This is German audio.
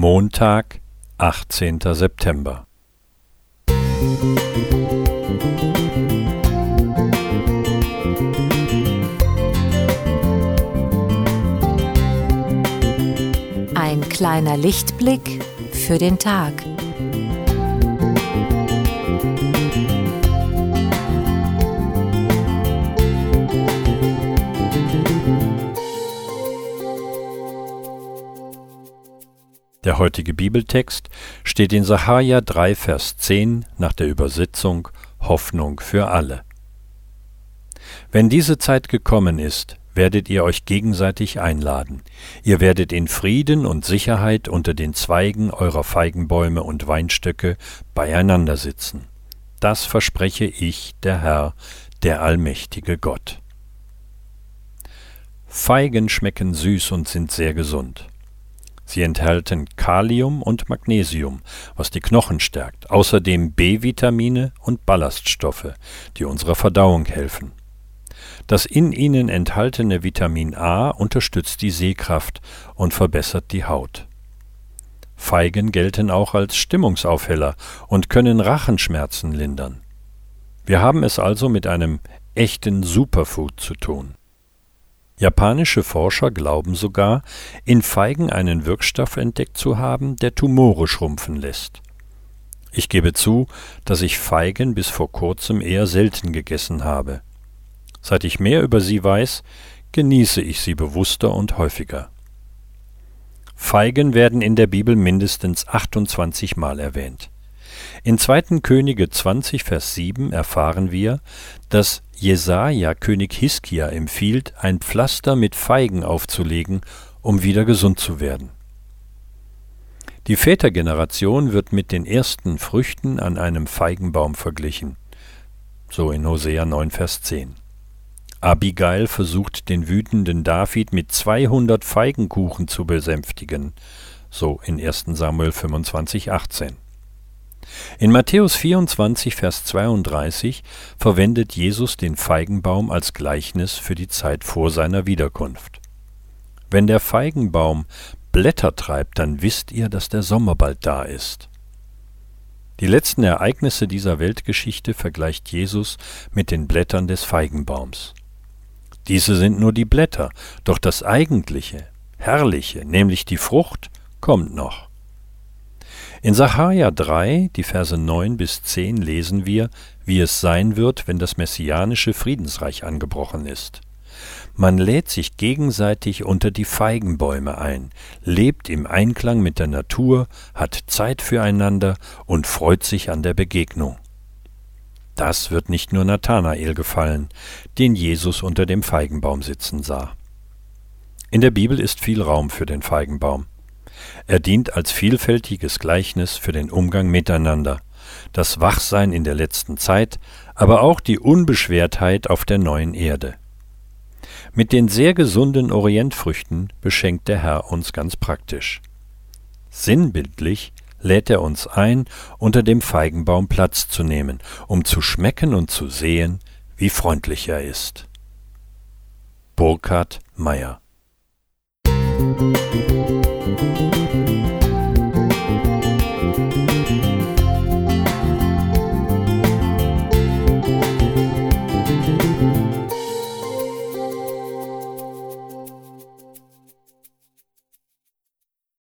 Montag, 18. September. Ein kleiner Lichtblick für den Tag. Der heutige Bibeltext steht in Sacharja 3, Vers 10 nach der Übersetzung Hoffnung für alle. Wenn diese Zeit gekommen ist, werdet ihr euch gegenseitig einladen. Ihr werdet in Frieden und Sicherheit unter den Zweigen eurer Feigenbäume und Weinstöcke beieinander sitzen. Das verspreche ich, der Herr, der allmächtige Gott. Feigen schmecken süß und sind sehr gesund. Sie enthalten Kalium und Magnesium, was die Knochen stärkt, außerdem B-Vitamine und Ballaststoffe, die unserer Verdauung helfen. Das in ihnen enthaltene Vitamin A unterstützt die Sehkraft und verbessert die Haut. Feigen gelten auch als Stimmungsaufheller und können Rachenschmerzen lindern. Wir haben es also mit einem echten Superfood zu tun. Japanische Forscher glauben sogar, in Feigen einen Wirkstoff entdeckt zu haben, der Tumore schrumpfen lässt. Ich gebe zu, dass ich Feigen bis vor kurzem eher selten gegessen habe. Seit ich mehr über sie weiß, genieße ich sie bewusster und häufiger. Feigen werden in der Bibel mindestens 28 Mal erwähnt. In 2. Könige 20, Vers 7 erfahren wir, dass Jesaja König Hiskia empfiehlt, ein Pflaster mit Feigen aufzulegen, um wieder gesund zu werden. Die Vätergeneration wird mit den ersten Früchten an einem Feigenbaum verglichen. So in Hosea 9, Vers 10. Abigail versucht den wütenden David mit 200 Feigenkuchen zu besänftigen. So in 1. Samuel 25, 18. In Matthäus 24, Vers 32 verwendet Jesus den Feigenbaum als Gleichnis für die Zeit vor seiner Wiederkunft. Wenn der Feigenbaum Blätter treibt, dann wisst ihr, dass der Sommer bald da ist. Die letzten Ereignisse dieser Weltgeschichte vergleicht Jesus mit den Blättern des Feigenbaums. Diese sind nur die Blätter, doch das Eigentliche, Herrliche, nämlich die Frucht, kommt noch. In Sacharja 3, die Verse 9 bis 10 lesen wir, wie es sein wird, wenn das messianische Friedensreich angebrochen ist. Man lädt sich gegenseitig unter die Feigenbäume ein, lebt im Einklang mit der Natur, hat Zeit füreinander und freut sich an der Begegnung. Das wird nicht nur Nathanael gefallen, den Jesus unter dem Feigenbaum sitzen sah. In der Bibel ist viel Raum für den Feigenbaum. Er dient als vielfältiges Gleichnis für den Umgang miteinander, das Wachsein in der letzten Zeit, aber auch die Unbeschwertheit auf der neuen Erde. Mit den sehr gesunden Orientfrüchten beschenkt der Herr uns ganz praktisch. Sinnbildlich lädt er uns ein, unter dem Feigenbaum Platz zu nehmen, um zu schmecken und zu sehen, wie freundlich er ist. Burkhard Meyer Musik Thank you.